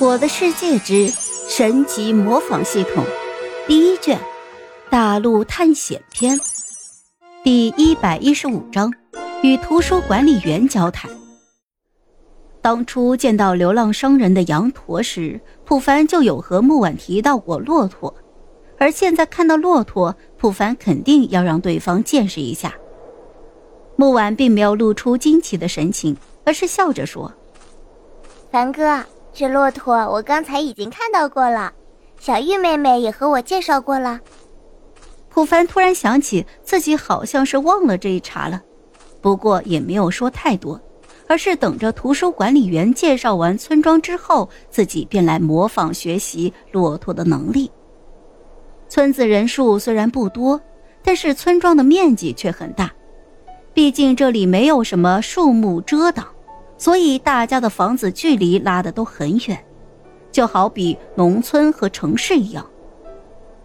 我的世界之神级模仿系统第一卷大陆探险篇第一百一十五章与图书管理员交谈。当初见到流浪商人的羊驼时，普凡就有和木婉提到过骆驼，而现在看到骆驼，普凡肯定要让对方见识一下。木婉并没有露出惊奇的神情，而是笑着说：“凡哥。”这骆驼我刚才已经看到过了，小玉妹妹也和我介绍过了。普凡突然想起自己好像是忘了这一茬了，不过也没有说太多，而是等着图书管理员介绍完村庄之后，自己便来模仿学习骆驼的能力。村子人数虽然不多，但是村庄的面积却很大，毕竟这里没有什么树木遮挡。所以大家的房子距离拉的都很远，就好比农村和城市一样。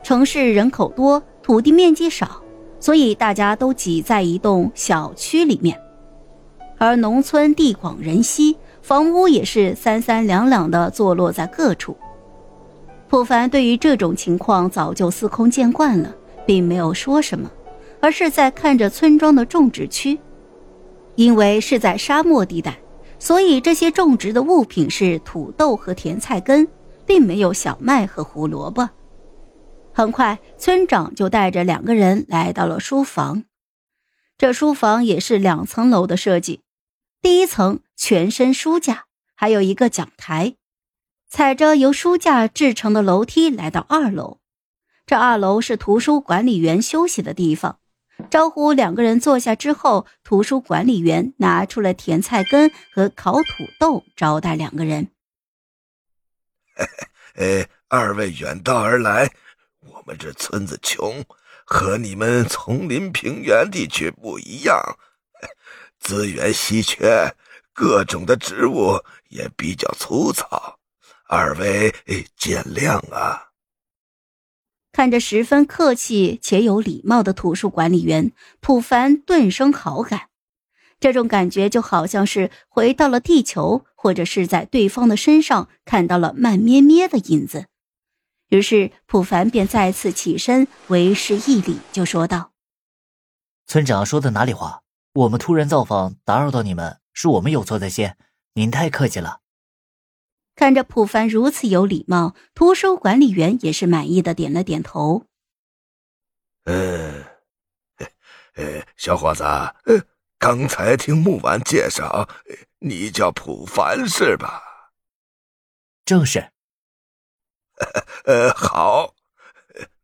城市人口多，土地面积少，所以大家都挤在一栋小区里面；而农村地广人稀，房屋也是三三两两的坐落在各处。普凡对于这种情况早就司空见惯了，并没有说什么，而是在看着村庄的种植区，因为是在沙漠地带。所以这些种植的物品是土豆和甜菜根，并没有小麦和胡萝卜。很快，村长就带着两个人来到了书房。这书房也是两层楼的设计，第一层全身书架，还有一个讲台，踩着由书架制成的楼梯来到二楼。这二楼是图书管理员休息的地方。招呼两个人坐下之后，图书管理员拿出了甜菜根和烤土豆招待两个人。呃，二位远道而来，我们这村子穷，和你们丛林平原地区不一样，资源稀缺，各种的植物也比较粗糙，二位见谅啊。看着十分客气且有礼貌的图书管理员，普凡顿生好感。这种感觉就好像是回到了地球，或者是在对方的身上看到了慢咩咩的影子。于是普凡便再次起身，为师一礼，就说道：“村长说的哪里话？我们突然造访，打扰到你们，是我们有错在先，您太客气了。”看着普凡如此有礼貌，图书管理员也是满意的点了点头。呃，呃，小伙子，呃，刚才听木婉介绍，你叫普凡是吧？正是。呃，好，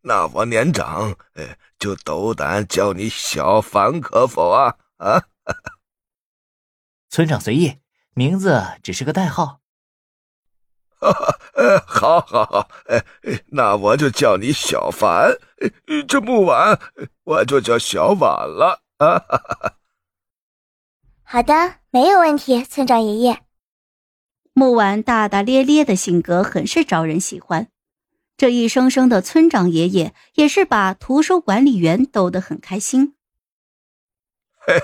那我年长，呃，就斗胆叫你小凡，可否啊？啊？村长随意，名字只是个代号。哈哈，呃，好，好，好，哎，那我就叫你小凡，这木婉，我就叫小婉了啊。哈 哈好的，没有问题，村长爷爷。木婉大大咧咧的性格很是招人喜欢，这一声声的村长爷爷也是把图书管理员逗得很开心。嘿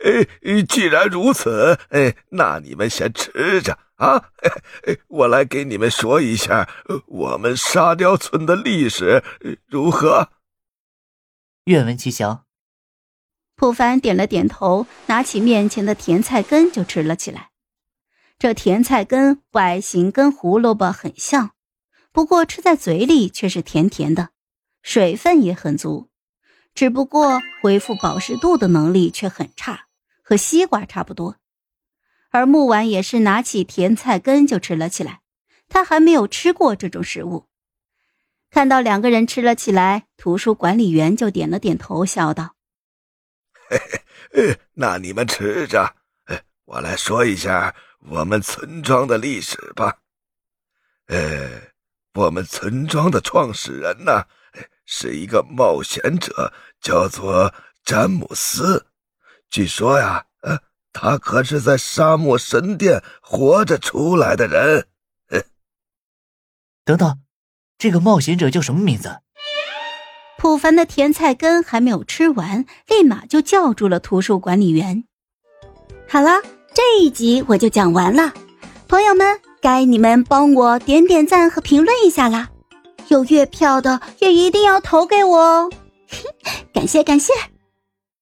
嘿嘿，既然如此，哎，那你们先吃着。啊，我来给你们说一下我们沙雕村的历史，如何？愿闻其详。普凡点了点头，拿起面前的甜菜根就吃了起来。这甜菜根外形跟胡萝卜很像，不过吃在嘴里却是甜甜的，水分也很足，只不过恢复保湿度的能力却很差，和西瓜差不多。而木婉也是拿起甜菜根就吃了起来，他还没有吃过这种食物。看到两个人吃了起来，图书管理员就点了点头，笑道：“嘿嘿，那你们吃着，我来说一下我们村庄的历史吧。呃，我们村庄的创始人呢，是一个冒险者，叫做詹姆斯。据说呀。”他可是在沙漠神殿活着出来的人。等等，这个冒险者叫什么名字？普凡的甜菜根还没有吃完，立马就叫住了图书管理员。好了，这一集我就讲完了。朋友们，该你们帮我点点赞和评论一下啦！有月票的也一定要投给我哦，感 谢感谢。